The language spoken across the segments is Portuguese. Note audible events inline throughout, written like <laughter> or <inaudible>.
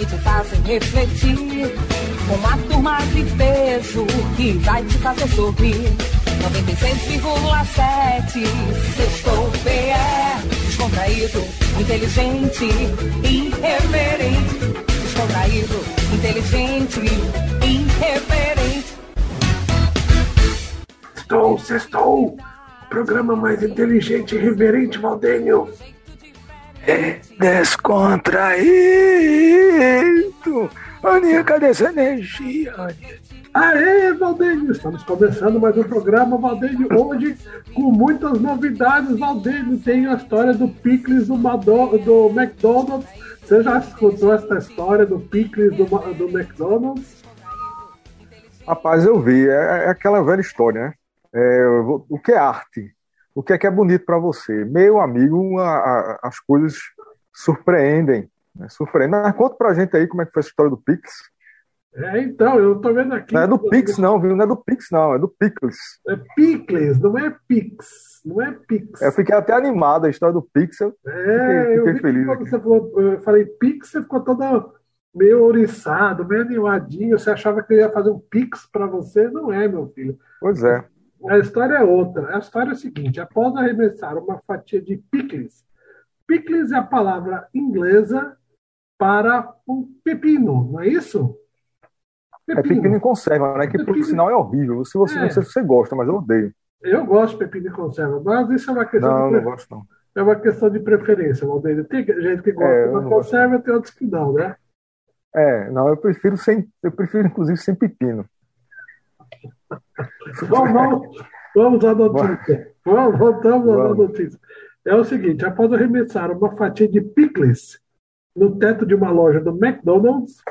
que te fazem refletir, uma turma de peso que vai te fazer sorrir. 96,7 Sextou PE Descontraído, inteligente, irreverente. Descontraído, inteligente, irreverente. Sextou, sextou. Programa mais inteligente e irreverente, Valdênio descontraído Aninha, cadê essa energia, Aninha? Aê, Valdênio! Estamos começando mais um programa, Valdênio, hoje com muitas novidades, Valdênio. Tem a história do Picles do, Mado, do McDonald's. Você já escutou essa história do Picles do, do McDonald's? Rapaz, eu vi. É, é aquela velha história, né? É, o que é arte? O que é que é bonito para você? Meu amigo, a, a, as coisas surpreendem. Né? Surpreendem. Mas conta pra gente aí como é que foi essa história do Pix. É, então, eu tô vendo aqui. Não é do Pix, não, viu? Não é do Pix, não, é do Pickles. É Pickles, não é Pix. Não é Pix. Eu fiquei até animado a história do Pixel. É, fiquei, fiquei feliz. Quando você falou, eu falei Pix, você ficou todo meio ouriçado, meio animadinho. Você achava que eu ia fazer um Pix para você? Não é, meu filho. Pois é. A história é outra. A história é a seguinte: após arremessar uma fatia de pickles, pickles é a palavra inglesa para um pepino, não é isso? Pepino. É pepino em conserva, né? Que pepino. por sinal é horrível. Se você, é. Não sei se você gosta, mas eu odeio. Eu gosto de pepino em conserva, mas isso é uma questão. Não, de não gosto, não. É uma questão de preferência, Valdeiro. Tem gente que gosta é, da conserva e tem outros que não, né? É, não, eu prefiro sem. Eu prefiro, inclusive, sem pepino. Vamos, vamos, vamos à notícia. Vamos, voltamos vamos. à notícia. É o seguinte: após arremessar uma fatia de pickles no teto de uma loja do McDonald's,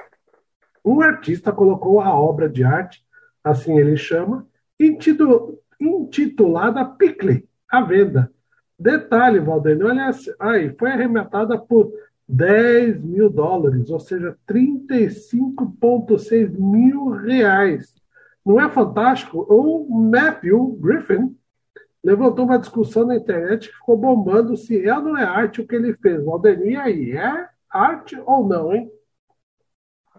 um artista colocou a obra de arte, assim ele chama, intitulada Pickle, à venda. Detalhe, Valdir, olha aí, foi arrematada por 10 mil dólares, ou seja, 35,6 mil reais. Não é fantástico? O Matthew Griffin levantou uma discussão na internet que ficou bombando se é ou não é arte o que ele fez. Valdemir, aí, é arte ou não, hein?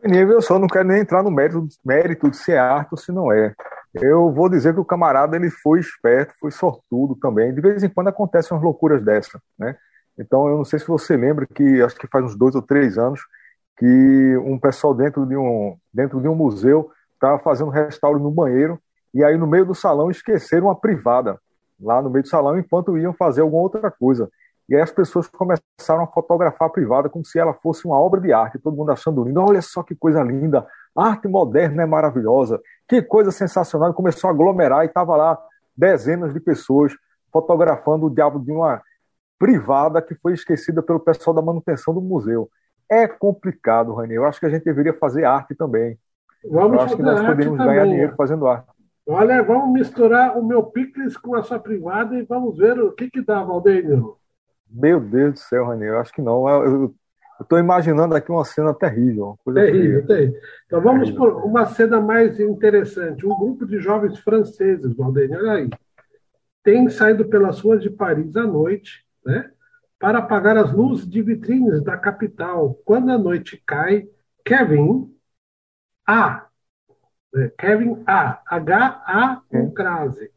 Eu só não quero nem entrar no mérito, mérito de se é arte ou se não é. Eu vou dizer que o camarada ele foi esperto, foi sortudo também. De vez em quando acontecem umas loucuras dessa, né? Então eu não sei se você lembra que acho que faz uns dois ou três anos que um pessoal dentro de um dentro de um museu estava fazendo restauro no banheiro e aí no meio do salão esqueceram uma privada lá no meio do salão enquanto iam fazer alguma outra coisa. E aí as pessoas começaram a fotografar a privada como se ela fosse uma obra de arte, todo mundo achando lindo. Olha só que coisa linda, arte moderna é maravilhosa, que coisa sensacional. Começou a aglomerar e estava lá dezenas de pessoas fotografando o diabo de uma privada que foi esquecida pelo pessoal da manutenção do museu. É complicado, Rani. Eu acho que a gente deveria fazer arte também. Vamos Eu acho que nós poderíamos ganhar dinheiro fazendo arte. Olha, vamos misturar o meu picles com a sua privada e vamos ver o que, que dá, Valdeiro. Meu Deus do céu, Rani, eu acho que não. Eu estou imaginando aqui uma cena terrível. terrível, terrível. Então vamos terrível. por uma cena mais interessante. Um grupo de jovens franceses, Valdênio, olha aí, tem saído pelas ruas de Paris à noite, né, para apagar as luzes de vitrines da capital. Quando a noite cai, Kevin A. Né, Kevin A. H-A com crase.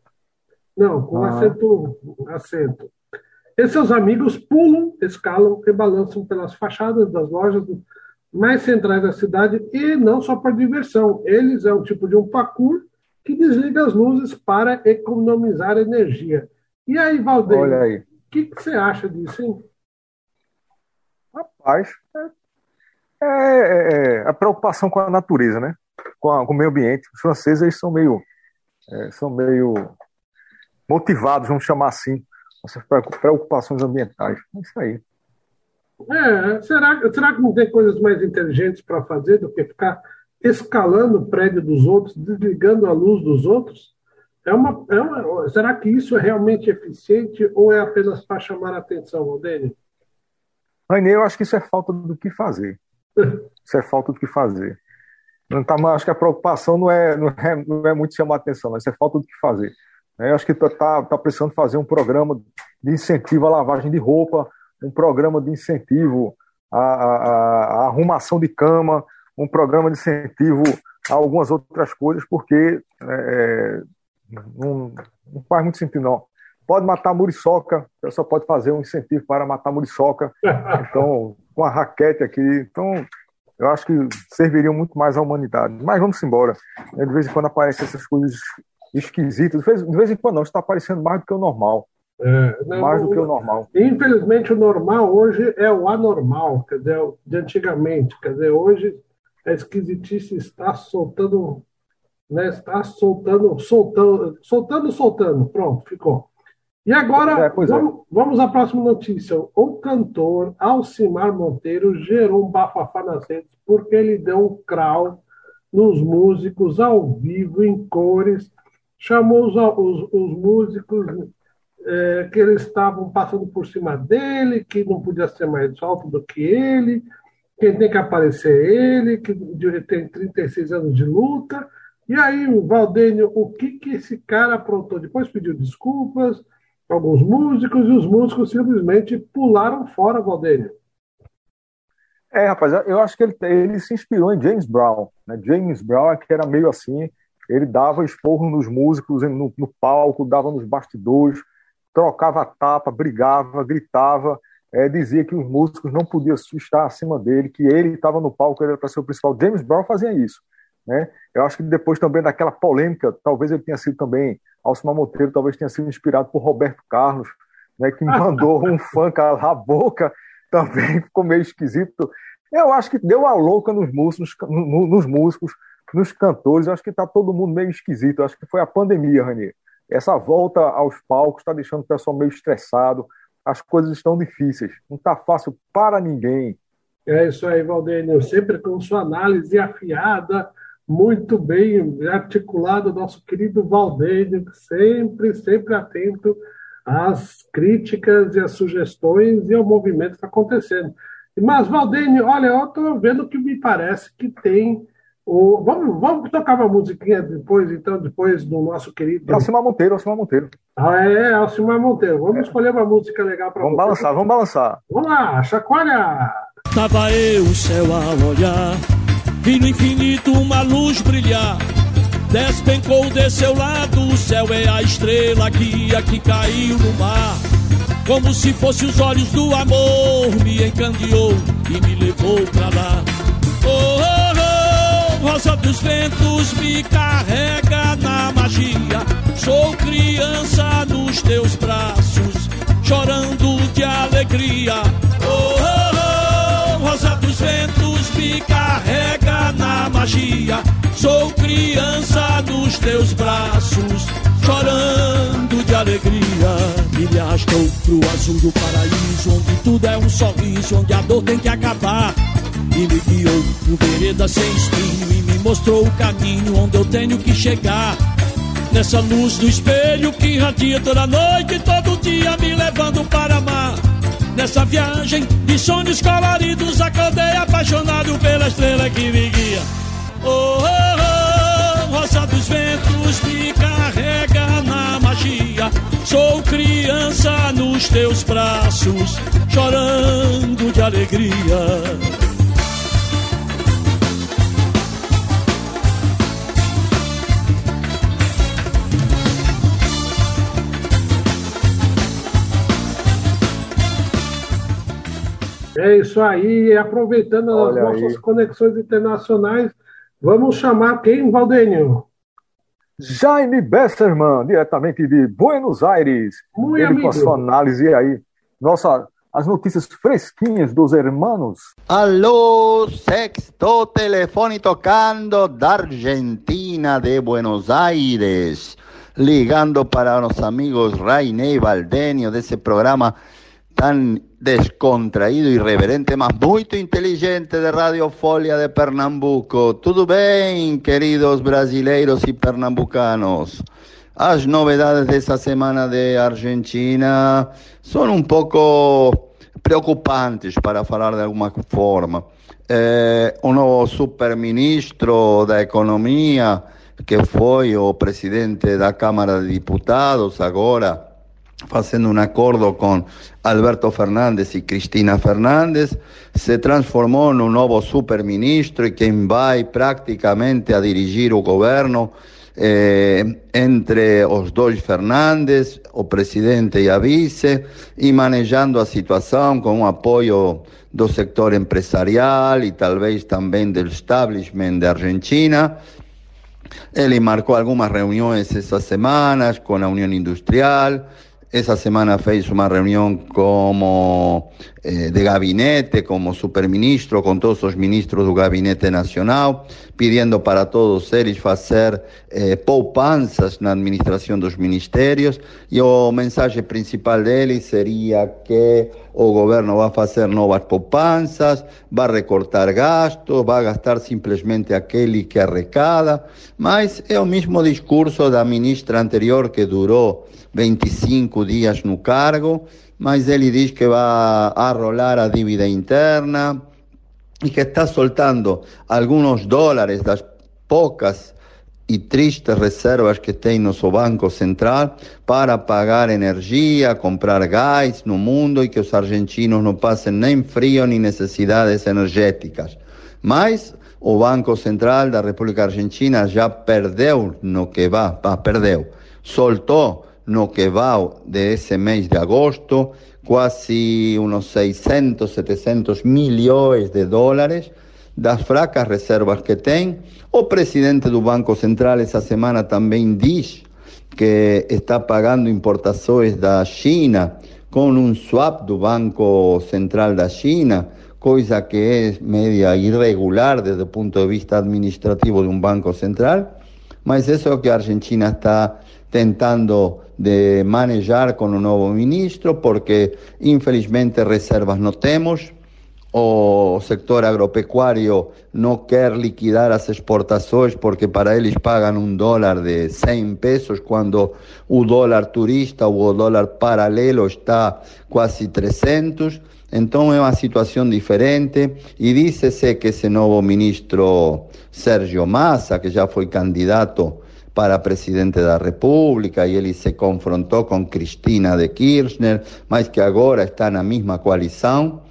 Não, com ah. acento, acento. E seus amigos pulam, escalam e balançam pelas fachadas das lojas mais centrais da cidade e não só por diversão. Eles é um tipo de um parkour que desliga as luzes para economizar energia. E aí, Valdeir, o que, que, você acha disso, hein? Rapaz, é, é, é, a preocupação com a natureza, né? Com, a, com o meio ambiente. Os franceses eles são meio, é, são meio motivados, vamos chamar assim, essas preocupações ambientais. É isso aí. É, será, será que não tem coisas mais inteligentes para fazer do que ficar escalando o prédio dos outros, desligando a luz dos outros? É uma, é uma, será que isso é realmente eficiente ou é apenas para chamar a atenção, Aldênio? Rainê, eu acho que isso é falta do que fazer. Isso é falta do que fazer. Não tá, acho que a preocupação não é, não é, não é muito chamar atenção, mas isso é falta do que fazer. É, eu acho que está tá, tá precisando fazer um programa de incentivo à lavagem de roupa, um programa de incentivo à, à, à arrumação de cama, um programa de incentivo a algumas outras coisas, porque é, é não, não, faz muito sentido, não. Pode matar muriçoca, só pode fazer um incentivo para matar muriçoca, <laughs> então, com a raquete aqui. Então, eu acho que serviriam muito mais à humanidade. Mas vamos embora. De vez em quando aparecem essas coisas esquisitas. De vez, de vez em quando não, está aparecendo mais do que o normal. É, não, mais do que o normal. Infelizmente, o normal hoje é o anormal, quer dizer, de antigamente. Quer dizer, hoje a esquisitice está soltando, né, está soltando, soltando, soltando, soltando. Pronto, ficou. E agora, é, vamos, é. vamos à próxima notícia. O cantor Alcimar Monteiro gerou um bafafá nas redes porque ele deu um crau nos músicos ao vivo, em cores, chamou os, os, os músicos é, que eles estavam passando por cima dele, que não podia ser mais alto do que ele, quem tem que aparecer é ele, que tem 36 anos de luta. E aí, Valdênio, o que, que esse cara aprontou? Depois pediu desculpas, alguns músicos, e os músicos simplesmente pularam fora, Valdênio. É, rapaz, eu acho que ele, ele se inspirou em James Brown. Né? James Brown é que era meio assim, ele dava esporro nos músicos no, no palco, dava nos bastidores, trocava tapa, brigava, gritava, é, dizia que os músicos não podiam estar acima dele, que ele estava no palco, ele era para ser o principal. James Brown fazia isso. Né? Eu acho que depois também daquela polêmica, talvez ele tenha sido também, Alcimar Monteiro talvez tenha sido inspirado por Roberto Carlos, né, que <laughs> mandou um fã calar a boca, também <laughs> ficou meio esquisito. Eu acho que deu a louca nos músicos, nos músicos, nos cantores, eu acho que está todo mundo meio esquisito. Eu acho que foi a pandemia, Rani. Essa volta aos palcos está deixando o pessoal meio estressado, as coisas estão difíceis, não está fácil para ninguém. É isso aí, Valdênio, sempre com sua análise afiada, muito bem articulado, nosso querido Valdênio, sempre, sempre atento às críticas e às sugestões e ao movimento que está acontecendo. Mas, Valdênio, olha, eu estou vendo que me parece que tem o, vamos, vamos tocar uma musiquinha depois, então, depois do nosso querido. Alcimar Monteiro, Alcimar Monteiro. Ah, é, Alcimar Monteiro. Vamos é. escolher uma música legal para Vamos balançar, vamos balançar. Vamos lá, chacoalha! Tava eu o céu a olhar, vi no infinito uma luz brilhar. Despencou de seu lado, o céu é a estrela guia que caiu no mar. Como se fosse os olhos do amor, me encandeou e me levou pra lá. Oh, oh rosa dos ventos me carrega na magia. Sou criança nos teus braços, chorando de alegria. Oh, oh, oh, rosa dos ventos me carrega na magia. Sou criança nos teus braços, chorando de alegria. Me arrastou pro azul do paraíso, onde tudo é um sorriso, onde a dor tem que acabar e me guiou por vereda sem espinho e me mostrou o caminho onde eu tenho que chegar. Nessa luz do espelho que radia toda noite, todo dia me levando para amar. Nessa viagem de sonhos coloridos, acordei apaixonado pela estrela que me guia. Oh, oh, oh, rosa dos ventos me carrega na magia. Sou criança nos teus braços, chorando de alegria. É isso aí, aproveitando Olha as nossas aí. conexões internacionais, vamos chamar quem, Valdênio? Jaime Besserman, diretamente de Buenos Aires. Muito Ele amigo. com a sua análise aí. Nossa, as notícias fresquinhas dos hermanos. Alô, sexto telefone tocando da Argentina, de Buenos Aires. Ligando para los amigos Rainey Valdenio de ese programa tan descontraído, irreverente, mas muito inteligente de Radio Folia de Pernambuco. Tudo bem, queridos brasileiros e pernambucanos? As novedades dessa semana de Argentina são um pouco preocupantes, para falar de alguma forma. Eh, o novo superministro da Economia, que foi o presidente da Câmara de Deputados, agora fazendo um acordo com Alberto Fernandes e Cristina Fernandes, se transformou num novo superministro e quem vai praticamente a dirigir o governo eh, entre os dois Fernandes, o presidente e a vice, e manejando a situação com o apoio do sector empresarial e talvez também do establishment da Argentina. Ele marcou algumas reuniões essas semanas com a União Industrial, esa semana fez una reunión como eh, de gabinete, como superministro, con todos los ministros del Gabinete Nacional, pidiendo para todos ellos hacer eh, poupanzas na administración dos ministerios. Y el mensaje principal de él sería que o gobierno va a hacer nuevas poupanzas, va a recortar gastos, va a gastar simplesmente aquele que arrecada, mas é o mismo discurso da ministra anterior que duró 25 dias no cargo, mas ele diz que vai arrolar a dívida interna e que está soltando alguns dólares das poucas e tristes reservas que tem no seu Banco Central para pagar energia, comprar gás no mundo e que os argentinos não passem nem frio nem necessidades energéticas. Mas o Banco Central da República Argentina já perdeu no que va, ah, perdeu, soltou no que va de ese mes de agosto, quase uns 600, 700 milhões de dólares das fracas reservas que tem. O presidente do Banco Central essa semana também diz que está pagando importações da China com um swap do Banco Central da China, coisa que é media irregular desde o ponto de vista administrativo de um banco central, mas isso é o que a Argentina está tentando de manejar con un nuevo ministro, porque infelizmente reservas no temos, o sector agropecuario no quer liquidar as exportações porque para eles pagam um dólar de 100 pesos quando o dólar turista ou o dólar paralelo está quase 300. Então é uma situação diferente e diz-se que esse novo ministro Sérgio Massa, que já foi candidato para presidente da República e ele se confrontou com Cristina de Kirchner, mas que agora está na mesma coalição.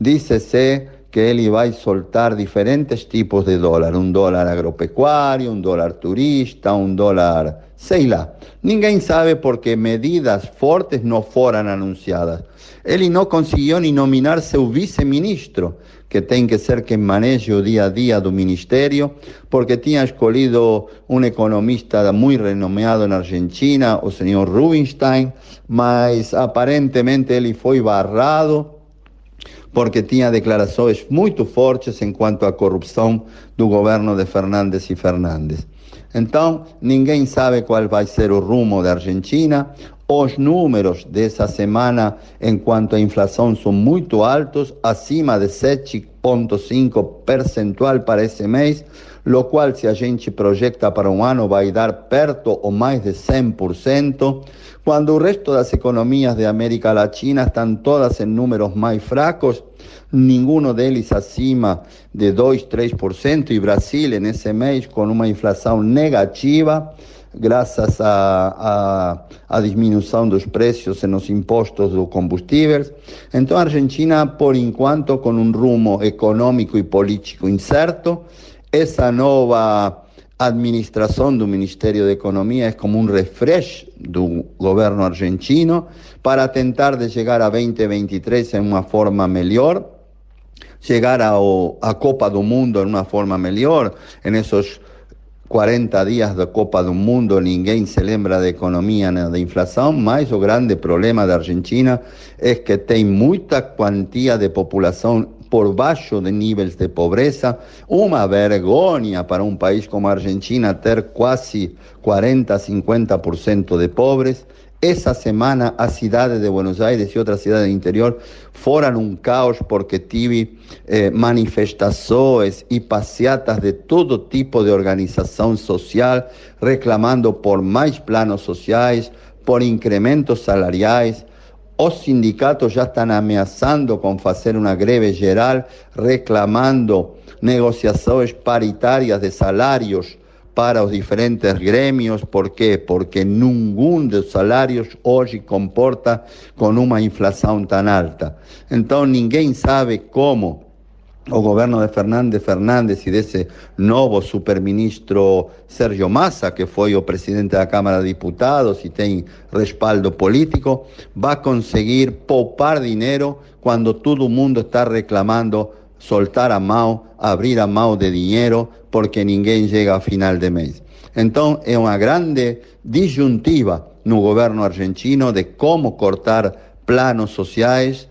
Diz-se que ele vai soltar diferentes tipos de dólar, um dólar agropecuário, um dólar turista, um dólar, sei lá. Ninguém sabe porque medidas fortes não foram anunciadas. Ele não conseguiu nem nominar seu vice-ministro, que tem que ser quem maneje o dia a dia do ministério, porque tinha escolhido um economista muito renomeado na Argentina, o senhor Rubinstein, mas aparentemente ele foi barrado porque tinha declarações muito fortes em quanto à corrupção do governo de Fernandes e Fernandes. Então, ninguém sabe qual vai ser o rumo da Argentina. Os números dessa semana, em quanto à inflação, são muito altos, acima de 7,5 percentual para esse mês, o qual, se a gente projeta para um ano, vai dar perto ou mais de 100%, quando o resto das economias de América Latina estão todas em números mais fracos, nenhum deles acima de 2, 3%, e Brasil, nesse mês, com uma inflação negativa graças à, à diminuição dos preços nos impostos dos combustíveis. Então, a Argentina, por enquanto, com um rumo econômico e político incerto, essa nova administração do Ministério da Economia é como um refresh do governo argentino para tentar de chegar a 2023 em uma forma melhor, chegar à Copa do Mundo em uma forma melhor, em esses 40 dias da Copa do Mundo, ninguém se lembra da economia nem da inflação, mas o grande problema da Argentina é que tem muita quantia de população por baixo de níveis de pobreza, uma vergonha para um país como a Argentina ter quase 40, 50% de pobres. Essa semana a cidade de Buenos Aires e outras cidades do interior foram um caos porque tive eh, manifestações e passeatas de todo tipo de organização social reclamando por mais planos sociais, por incrementos salariais. Os sindicatos já estão ameaçando com fazer uma greve geral, reclamando negociações paritárias de salários para os diferentes gremios. ¿Por quê? Porque nenhum dos salários hoje comporta com uma inflação tão alta. Então ninguém sabe como o governo de Fernandes Fernandes e desse novo superministro Sérgio Massa, que foi o presidente da Câmara de Deputados e tem respaldo político, vai conseguir poupar dinheiro quando todo mundo está reclamando soltar a mão, abrir a mão de dinheiro, porque ninguém chega a final de mês. Então, é uma grande disyuntiva no governo argentino de como cortar planos sociais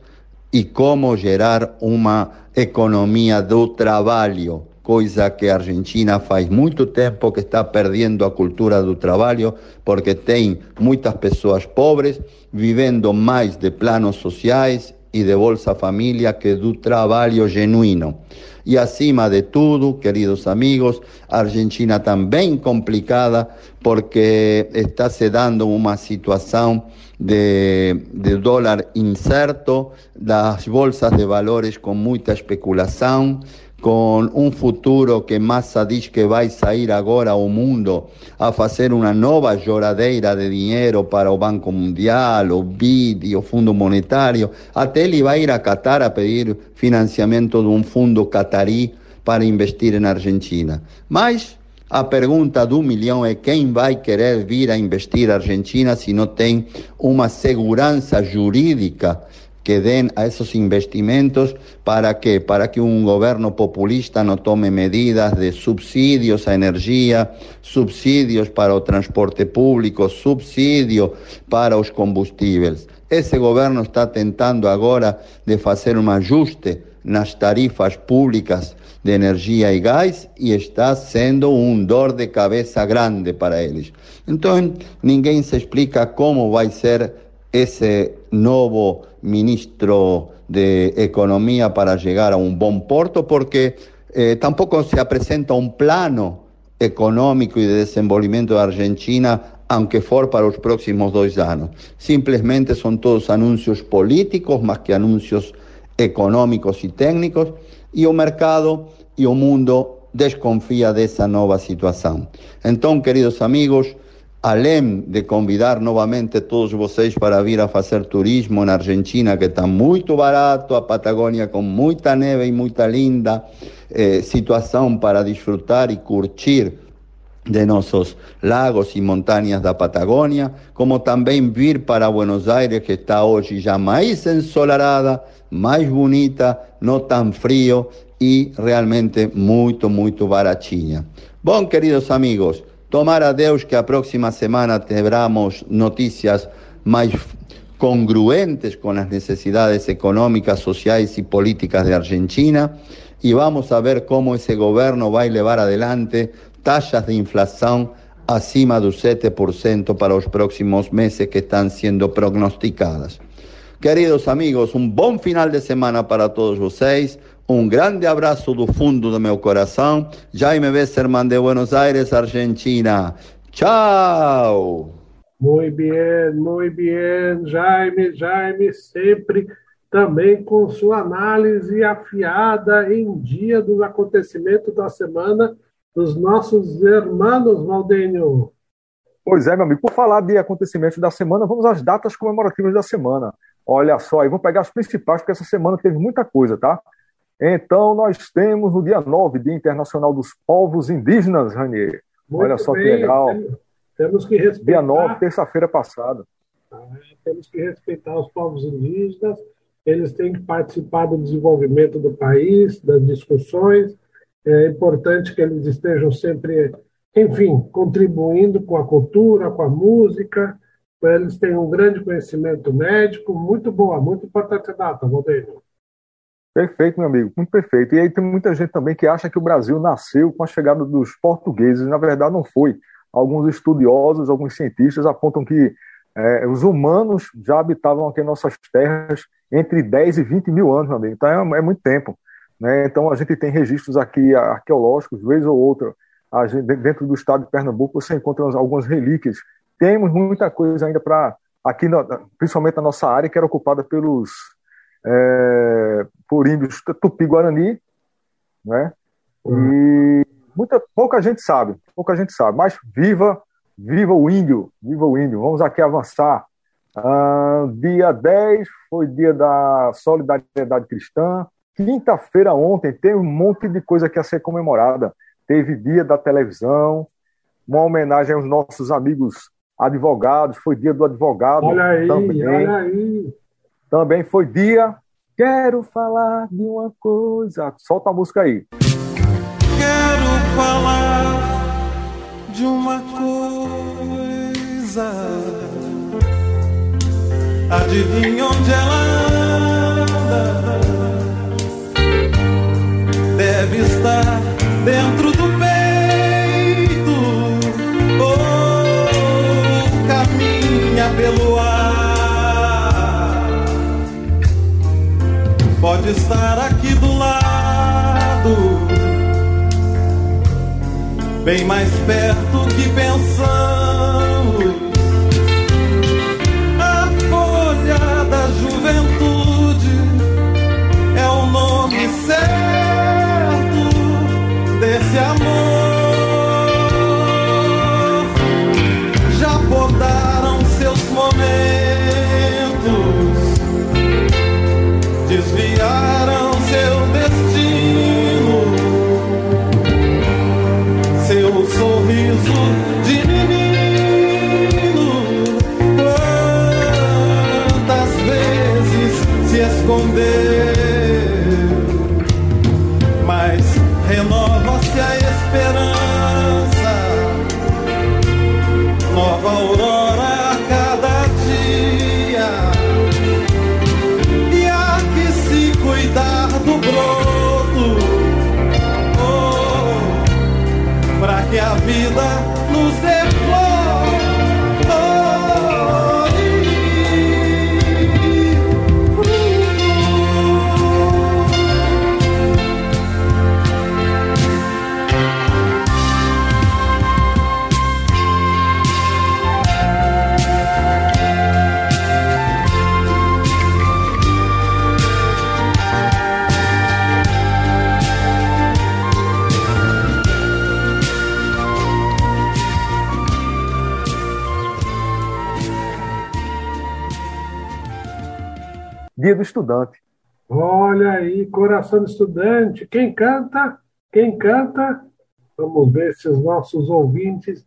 e como gerar uma economia do trabalho, coisa que a Argentina faz muito tempo que está perdendo a cultura do trabalho, porque tem muitas pessoas pobres vivendo mais de planos sociais e de Bolsa Família que do trabalho genuíno. E acima de tudo, queridos amigos, Argentina também complicada porque está se dando uma situação de, de dólar incerto, das bolsas de valores com muita especulação, com um futuro que Massa diz que vai sair agora ao mundo a fazer uma nova choradeira de dinheiro para o Banco Mundial, o BID, o Fundo Monetário. Até ele vai ir a Qatar a pedir financiamento de um fundo catarí para investir na Argentina. Mas a pergunta do milhão é quem vai querer vir a investir na Argentina se não tem uma segurança jurídica que den a esos investimentos para que para que un gobierno populista no tome medidas de subsidios a energía, subsidios para o transporte público, subsidio para os combustíveis. Esse governo está tentando agora de fazer um ajuste nas tarifas públicas de energia e gás e está sendo um dor de cabeça grande para eles. Então, ninguém se explica como vai ser esse novo ministro de Economía para llegar a un buen puerto, porque eh, tampoco se presenta un plano económico y de desenvolvimiento de Argentina, aunque for para los próximos dos años. Simplemente son todos anuncios políticos más que anuncios económicos y técnicos, y el mercado y el mundo desconfía de esa nueva situación. Entonces, queridos amigos, além de convidar novamente todos vocês para vir a fazer turismo na Argentina, que está muito barato, a Patagônia com muita neve e muita linda eh, situação para desfrutar e curtir de nossos lagos e montanhas da Patagônia, como também vir para Buenos Aires, que está hoje já mais ensolarada, mais bonita, não tão frio e realmente muito, muito baratinha. Bom, queridos amigos, Tomar a Deus que a próxima semana teremos notícias mais congruentes com as necessidades econômicas, sociais e políticas de Argentina e vamos a ver como esse governo vai levar adelante taxas de inflação acima do 7% para os próximos meses que estão sendo prognosticadas. Queridos amigos, um bom final de semana para todos vocês. Um grande abraço do fundo do meu coração. Jaime Besserman de Buenos Aires, Argentina. Tchau! Muito bem, muito bem, Jaime, Jaime, sempre também com sua análise afiada em dia dos acontecimentos da semana dos nossos irmãos, Valdênio. Pois é, meu amigo, por falar de acontecimentos da semana, vamos às datas comemorativas da semana. Olha só, e vou pegar as principais, porque essa semana teve muita coisa, tá? Então, nós temos o dia 9, Dia Internacional dos Povos Indígenas, Ranier. Muito Olha só bem, que legal. Temos que respeitar. Dia 9, terça-feira passada. Ah, temos que respeitar os povos indígenas, eles têm que participar do desenvolvimento do país, das discussões. É importante que eles estejam sempre, enfim, contribuindo com a cultura, com a música. Eles têm um grande conhecimento médico, muito boa, muito importante a data, Valdeiro. Perfeito, meu amigo, muito perfeito. E aí tem muita gente também que acha que o Brasil nasceu com a chegada dos portugueses. Na verdade, não foi. Alguns estudiosos, alguns cientistas apontam que É, os humanos já habitavam aqui em nossas terras entre 10 e 20 mil anos, meu amigo. Então é, é muito tempo. Né? Então a gente tem registros aqui arqueológicos, vez ou outra, gente, dentro do estado de Pernambuco você encontra algumas relíquias. Temos muita coisa ainda para aqui, principalmente na nossa área, que era ocupada pelos é, por índios tupi-guarani, né? E muita, pouca gente sabe, pouca gente sabe, mas viva, viva o índio, viva o índio. Vamos aqui avançar. Uh, dia 10 foi dia da solidariedade cristã. Quinta-feira ontem teve um monte de coisa que ia ser comemorada. Teve dia da televisão, uma homenagem aos nossos amigos advogados, foi dia do advogado. Olha aí, também. olha aí. Também foi dia. Quero falar de uma coisa. Solta a música aí. Quero falar de uma coisa. Adivinha onde ela anda? Deve estar dentro Estar aqui do lado, bem mais perto que pensamos. Vezes Dia do Estudante. Olha aí, coração do estudante. Quem canta? Quem canta? Vamos ver se os nossos ouvintes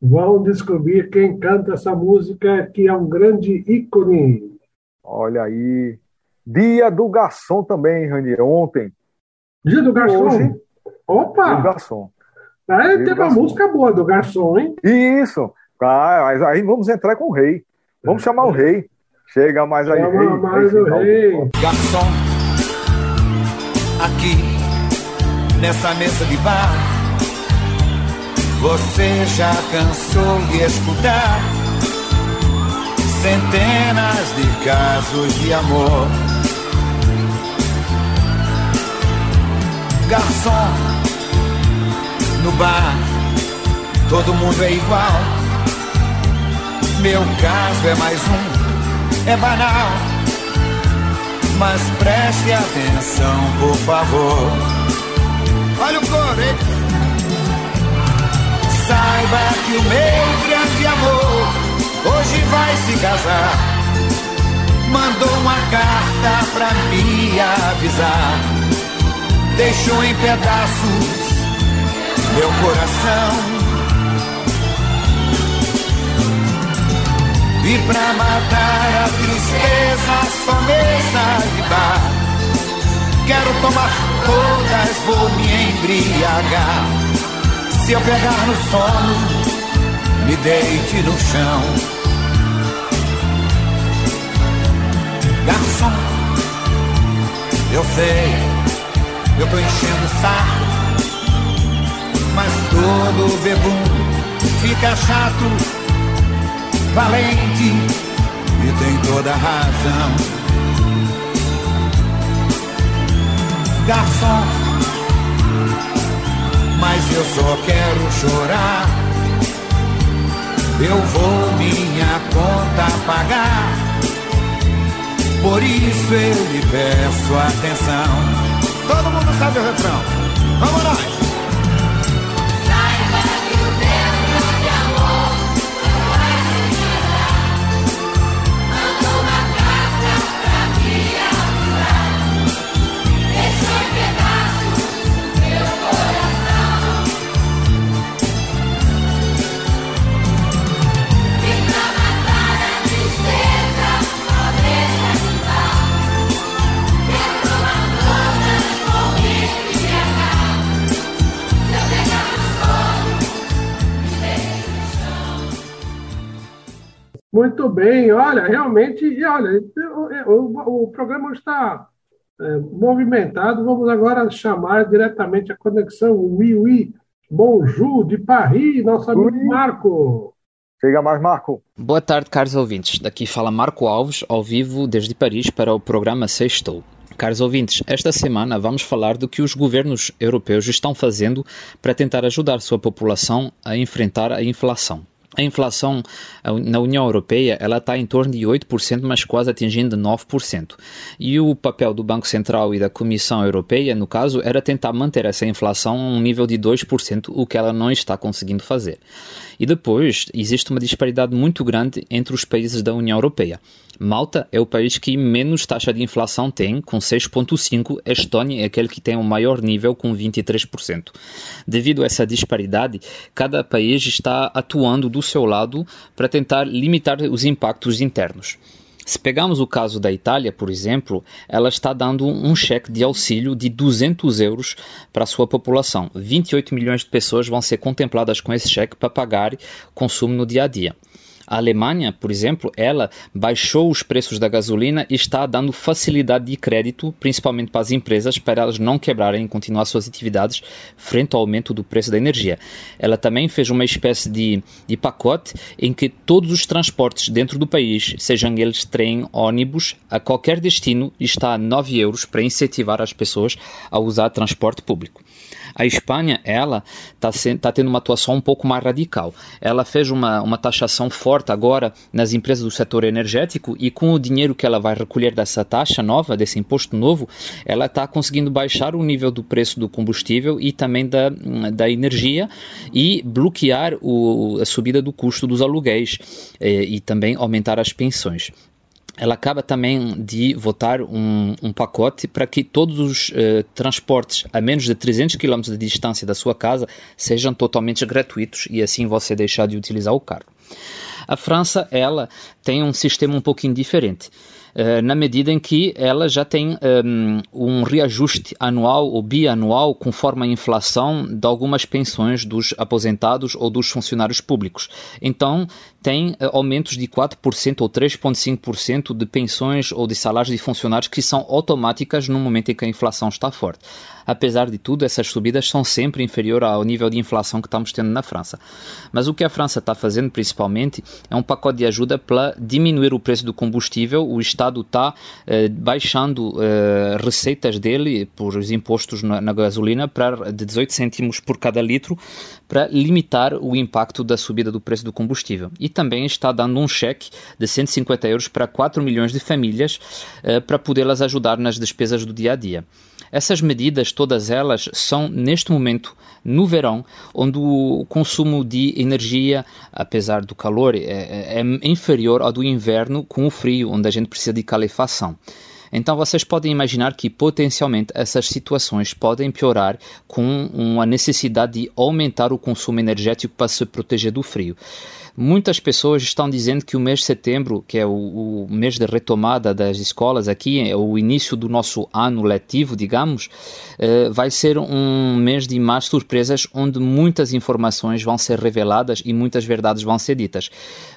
vão descobrir quem canta essa música, que é um grande ícone. Olha aí. Dia do Garçom também, Rani, ontem. Dia do Garçom? Hoje, Opa! Dia do Garçom. Aí tem uma garçom. música boa do Garçom, hein? Isso. Ah, mas aí vamos entrar com o rei. Vamos chamar o rei. Chega mais aí, Chama rei. mais o rei. Garçom, aqui nessa mesa de bar, você já cansou de escutar centenas de casos de amor. Garçom, no bar, todo mundo é igual. Meu caso é mais um é banal. Mas preste atenção, por favor. Olha o coro, hein? Saiba que o meu grande amor hoje vai se casar. Mandou uma carta pra me avisar. Deixou em pedaços meu coração pra matar a tristeza, só mesa de bar. Quero tomar todas, vou me embriagar. Se eu pegar no sono, me deite no chão. Garçom, eu sei, eu tô enchendo o saco. Mas todo bebum fica chato valente e tem toda a razão. Garçom, mas eu só quero chorar. Eu vou minha conta pagar. Por isso eu lhe peço atenção. Todo mundo sabe o refrão. Vamos nós! Muito bem, olha, realmente, e olha, o, o programa está é, movimentado. Vamos agora chamar diretamente a conexão Oui Oui Bonjour de Paris, nosso amigo oui. Marco. Chega mais, Marco. Boa tarde, caros ouvintes. Daqui fala Marco Alves, ao vivo desde Paris para o programa Sextou. Caros ouvintes, esta semana vamos falar do que os governos europeus estão fazendo para tentar ajudar sua população a enfrentar a inflação. A inflação na União Europeia ela está em torno de 8%, mas quase atingindo 9%. E o papel do Banco Central e da Comissão Europeia, no caso, era tentar manter essa inflação a um nível de 2%, o que ela não está conseguindo fazer. E depois, existe uma disparidade muito grande entre os países da União Europeia. Malta é o país que menos taxa de inflação tem, com 6,5%. A Estónia é aquele que tem o maior nível, com 23%. Devido a essa disparidade, cada país está atuando do seu lado para tentar limitar os impactos internos. Se pegarmos o caso da Itália, por exemplo, ela está dando um cheque de auxílio de 200 euros para a sua população. 28 milhões de pessoas vão ser contempladas com esse cheque para pagar consumo no dia a dia. A Alemanha, por exemplo, ela baixou os preços da gasolina e está dando facilidade de crédito, principalmente para as empresas, para elas não quebrarem e continuar suas atividades frente ao aumento do preço da energia. Ela também fez uma espécie de, de pacote em que todos os transportes dentro do país, sejam eles trem, ônibus, a qualquer destino, está a 9 euros para incentivar as pessoas a usar transporte público. A Espanha, ela está tá tendo uma atuação um pouco mais radical. Ela fez uma, uma taxação forte agora nas empresas do setor energético e com o dinheiro que ela vai recolher dessa taxa nova, desse imposto novo, ela está conseguindo baixar o nível do preço do combustível e também da, da energia e bloquear o, a subida do custo dos aluguéis eh, e também aumentar as pensões ela acaba também de votar um, um pacote para que todos os uh, transportes a menos de 300 km de distância da sua casa sejam totalmente gratuitos e assim você deixar de utilizar o carro. A França, ela tem um sistema um pouquinho diferente. Eh, na medida em que ela já tem um, ehm, um reajuste anual ou bianual conforme a inflação de algumas pensões dos aposentados ou dos funcionários públicos. Então, tem uh, aumentos de 4% ou 3,5% de pensões ou de salários de funcionários que são automáticas no momento em que a inflação está forte. Apesar de tudo, essas subidas são sempre inferiores ao nível de inflação que estamos tendo na França. Mas o que a França está fazendo principalmente é um pacote de ajuda para diminuir o preço do combustível. O Estado está eh, baixando eh, receitas dele por os impostos na, na gasolina para de 18 cêntimos por cada litro para limitar o impacto da subida do preço do combustível. E também está dando um cheque de 150 euros para 4 milhões de famílias eh, para poderlas ajudar nas despesas do dia a dia. Essas medidas, todas elas, são neste momento no verão, onde o consumo de energia, apesar do calor, é, é, é inferior ao do inverno com o frio, onde a gente precisa de calefação. Então vocês podem imaginar que potencialmente essas situações podem piorar com uma necessidade de aumentar o consumo energético para se proteger do frio. Muitas pessoas estão dizendo que o mês de setembro, que é o, o, mês de retomada das escolas aqui, é o início do nosso ano letivo, digamos, eh, vai ser um mês de mais surpresas, onde muitas informações vão ser reveladas e muitas verdades vão ser ditas.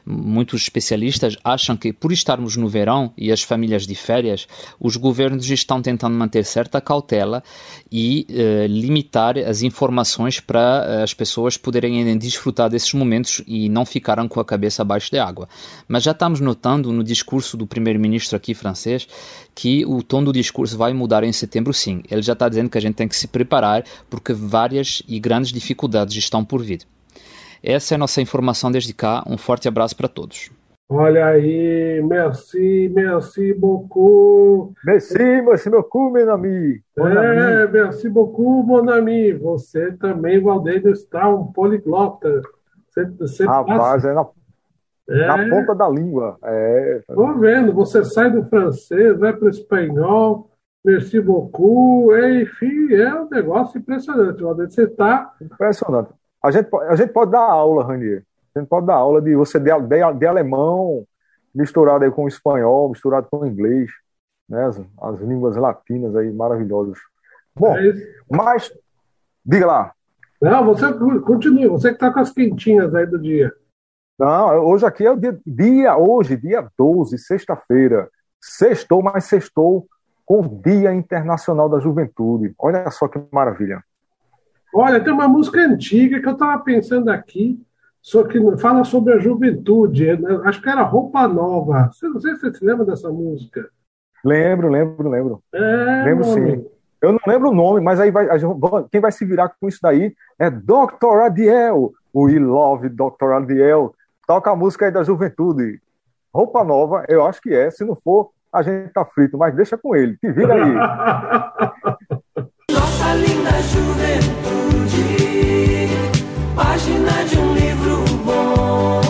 Muitos especialistas acham que, por estarmos no verão e as famílias de férias, os governos estão tentando manter certa cautela e eh, limitar as informações para as pessoas poderem desfrutar desses momentos e não ficar ficaram com a cabeça abaixo de água. Mas já estamos notando no discurso do primeiro-ministro aqui francês que o tom do discurso vai mudar em setembro, sim. Ele já está dizendo que a gente tem que se preparar porque várias e grandes dificuldades estão por vir. Essa é a nossa informação desde cá. Um forte abraço para todos. Olha aí, merci, merci beaucoup. Merci, merci beaucoup, meu ami. É, merci beaucoup, mon ami. Você também, Valdênio, está um poliglota. Você, você Rapaz, passa... é, na, é na ponta da língua. É. Tô vendo, você sai do francês, vai para o espanhol, merci beaucoup, enfim, é um negócio impressionante. Você está... Impressionante. A gente, a gente pode dar aula, Ranier. A gente pode dar aula de você de, de, de alemão misturado aí com espanhol, misturado com inglês, né? As, as línguas latinas aí maravilhosas. Bom, é mas diga lá. Não, você continue, você que está com as quentinhas aí do dia. Não, hoje aqui é o dia, dia hoje, dia 12, sexta-feira. Sextou, mas sextou com o Dia Internacional da Juventude. Olha só que maravilha. Olha, tem uma música antiga que eu estava pensando aqui, só que fala sobre a juventude. Né? Acho que era Roupa Nova. Não sei se você se lembra dessa música. Lembro, lembro, lembro. É, lembro sim. Eu não lembro o nome, mas aí vai, quem vai se virar com isso daí é Dr. Adiel. We love Dr. Adiel. Toca a música aí da juventude. Roupa nova, eu acho que é. Se não for, a gente tá frito, mas deixa com ele. Te vira aí. <laughs> Nossa linda juventude, página de um livro bom.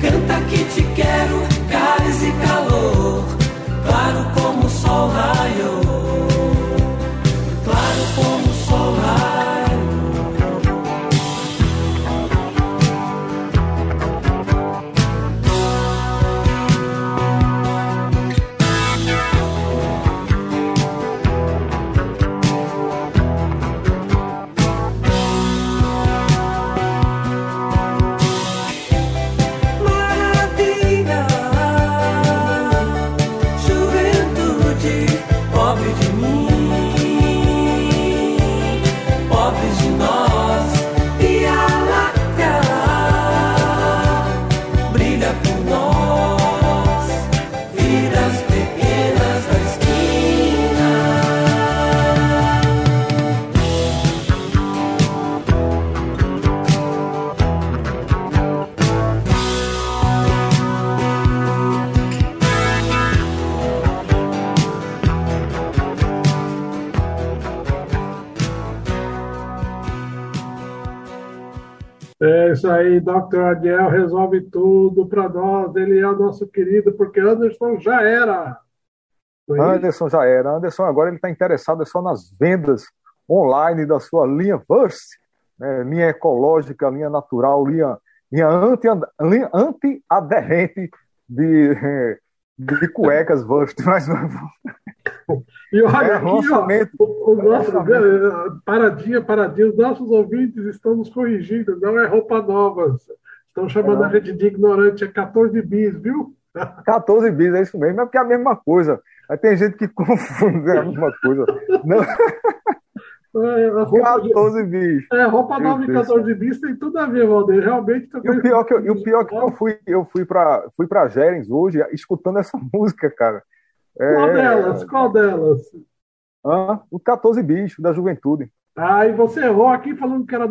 Canta que te quero, cálice e isso aí, Dr. Adiel resolve tudo para nós. Ele é o nosso querido, porque Anderson já era. Não é isso? Anderson já era. Anderson agora ele está interessado só nas vendas online da sua linha Verse, né? linha ecológica, linha natural, linha, linha anti, linha anti-aderente de, <laughs> de cuecas Verse. Mas E olha É, aqui, ó, o, o nosso, Lançamento. eh, paradinha, paradinha, os nossos ouvintes estão nos corrigindo, não é roupa nova. Estão chamando Não. a gente de ignorante, é 14 bis, viu? 14 bis, é isso mesmo, é porque é a mesma coisa. Aí tem gente que <laughs> confunde é a mesma coisa. Não, É, a roupa, de- 14 bis. é, roupa nova e Deus. 14 bis tem tudo a ver, Valdeir. Realmente. E o pior que eu, o pior que eu fui, eu fui para fui para Gerens hoje escutando essa <laughs> música, cara. É, Qual delas? Qual delas? ah, o 14 bicho da juventude. Ah, e você errou aqui falando que era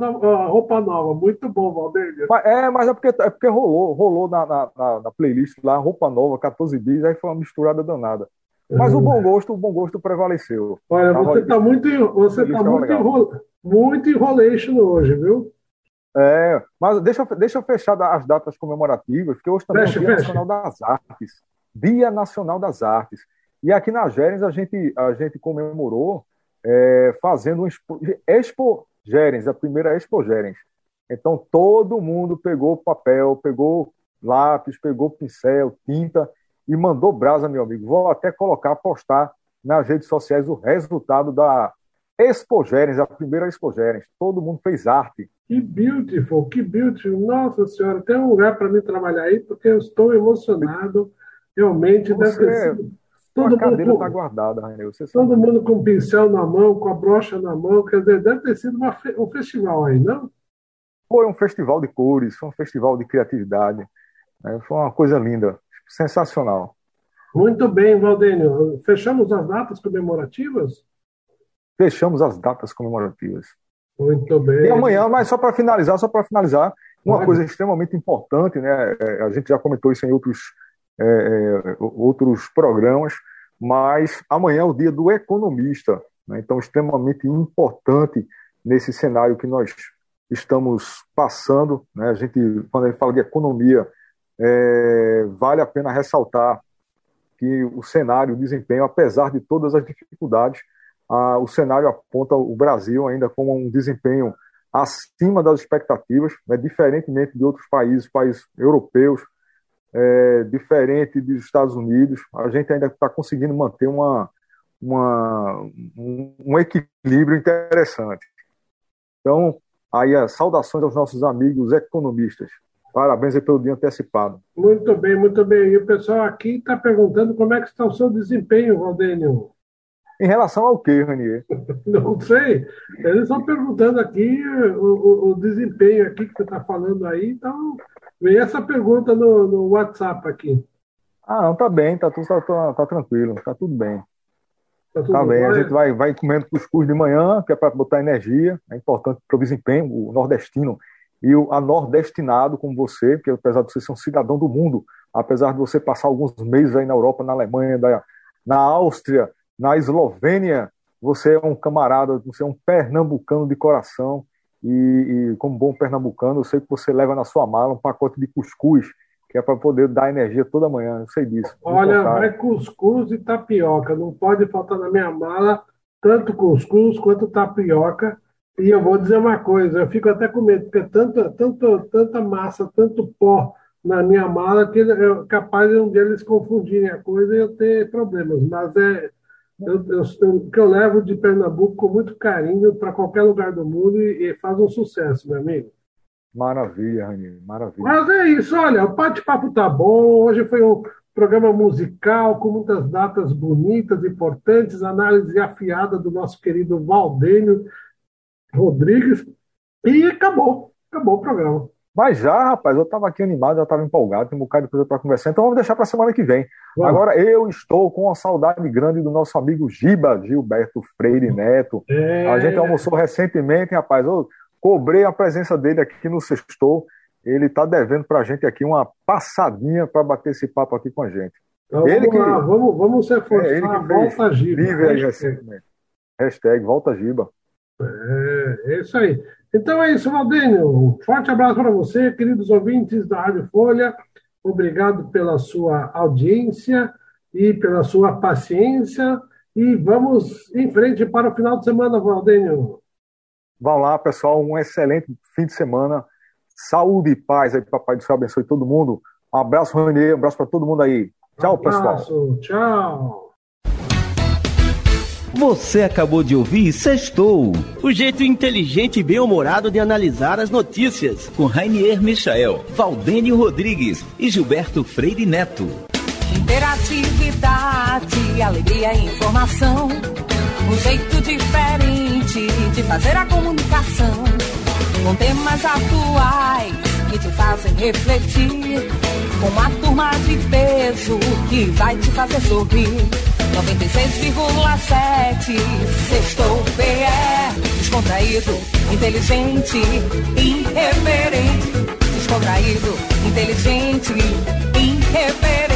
roupa nova. Muito bom, Valdeir. É, mas é porque, é porque rolou, rolou na, na, na- na playlist lá, roupa nova, 14 bis, aí foi uma misturada danada. Mas o bom gosto, o bom gosto prevaleceu. Olha, Tava- você está muito, você tá muito, enro- muito enrolation hoje, viu? É, mas deixa, eu- deixa eu fechar as datas comemorativas, porque hoje também Fecha, é o Dia fecha. Nacional das Artes. Dia Nacional das Artes. E aqui na Gerens a gente, a gente comemorou é, fazendo um Expo, Expo Gerens, a primeira Expo Gerens. Então todo mundo pegou papel, pegou lápis, pegou pincel, tinta e mandou brasa, meu amigo. Vou até colocar, postar nas redes sociais o resultado da Expo Gerens, a primeira Expo Gerens. Todo mundo fez arte. Que beautiful, que beautiful. Nossa Senhora, tem um lugar para mim trabalhar aí, porque eu estou emocionado. Realmente deve ter Você, sido. Todo cadeira mundo, está guardada, Rainel. Você sabe. todo mundo com o pincel na mão, com a brocha na mão. Quer dizer, deve ter sido uma um festival aí, não? Foi um festival de cores, foi um festival de criatividade. Né? Foi uma coisa linda, sensacional. Muito bem, Valdênio. Fechamos as datas comemorativas? Fechamos as datas comemorativas. Muito bem. E amanhã, mas só para finalizar, só para finalizar, uma coisa extremamente importante, né? É, a gente já comentou isso em outros, é, é, outros programas, mas amanhã é o dia do economista, né? então extremamente importante nesse cenário que nós estamos passando. Né? A gente, quando a gente fala de economia, é, vale a pena ressaltar que o cenário, o desempenho, apesar de todas as dificuldades, a, o cenário aponta o Brasil ainda como um desempenho acima das expectativas, né, diferentemente de outros países, países europeus, é, diferente dos Estados Unidos, a gente ainda está conseguindo manter uma, uma, um, um, equilíbrio interessante. Então, aí saudações aos nossos amigos economistas. Parabéns pelo dia antecipado. Muito bem, muito bem. E o pessoal aqui está perguntando como é que está o seu desempenho, Valdênio. Em relação ao quê, Ranier? <laughs> Não sei. Eles estão perguntando aqui o, o, o, desempenho aqui que você está falando aí. Então, vem essa pergunta no, no WhatsApp aqui. Ah, não, tá bem, tá, tudo, tá, tá tranquilo, tá tudo bem. Tá, tudo tá bem, a gente vai, vai comendo cuscuz de manhã, que é para botar energia, é importante para o desempenho, o nordestino e o nordestinado como você, porque apesar de você ser um cidadão do mundo, apesar de você passar alguns meses aí na Europa, na Alemanha, na Áustria, na Eslovênia, você é um camarada, você é um pernambucano de coração, e, e como bom pernambucano, eu sei que você leva na sua mala um pacote de cuscuz, que é para poder dar energia toda manhã, eu sei disso. Olha, vai cuscuz e tapioca, não pode faltar na minha mala tanto cuscuz quanto tapioca, e eu vou dizer uma coisa, eu fico até com medo, porque tanta, tanta, tanta massa, tanto pó na minha mala que é capaz de um dia eles confundirem a coisa e eu ter problemas. Mas é eu, eu, eu, que eu levo de Pernambuco com muito carinho para qualquer lugar do mundo e, e, faz um sucesso, meu amigo. Maravilha, Rani, maravilha. Mas é isso, olha, o bate-papo tá bom. Hoje foi um programa musical com muitas datas bonitas, importantes, análise afiada do nosso querido Valdênio Rodrigues. E acabou, acabou o programa. Mas já, rapaz, eu estava aqui animado, já estava empolgado, tem um bocado de coisa para conversar, então vamos deixar para a semana que vem. Agora, eu estou com uma saudade grande do nosso amigo Giba, Gilberto Freire Neto. É... A gente almoçou recentemente, rapaz, eu cobrei a presença dele aqui no Sextou. Ele está devendo para a gente aqui uma passadinha para bater esse papo aqui com a gente. Então, ele vamos que, lá, vamos, vamos se esforçar. É, ele que volta Giba. Vive aí recentemente. Hashtag volta Giba. É, é isso aí. Então é isso, Valdênio. Um forte abraço para você, queridos ouvintes da Rádio Folha. Obrigado pela sua audiência e pela sua paciência. E vamos em frente para o final de semana, Valdênio. Vão lá, pessoal. Um excelente fim de semana. Saúde e paz aí, Papai do Céu abençoe todo mundo. Um abraço, Ranier. Um abraço para todo mundo aí. Tchau, um abraço, pessoal. Tchau. Você acabou de ouvir Sextou, o jeito inteligente e bem-humorado de analisar as notícias, com Rainier Michael, Valdênio Rodrigues e Gilberto Freire Neto. Interatividade, alegria e informação, um jeito diferente de fazer a comunicação, com temas atuais que te fazem refletir, com uma turma de peso que vai te fazer sorrir. 96,7 Sextou PE Descontraído, inteligente, irreverente. Descontraído, inteligente, irreverente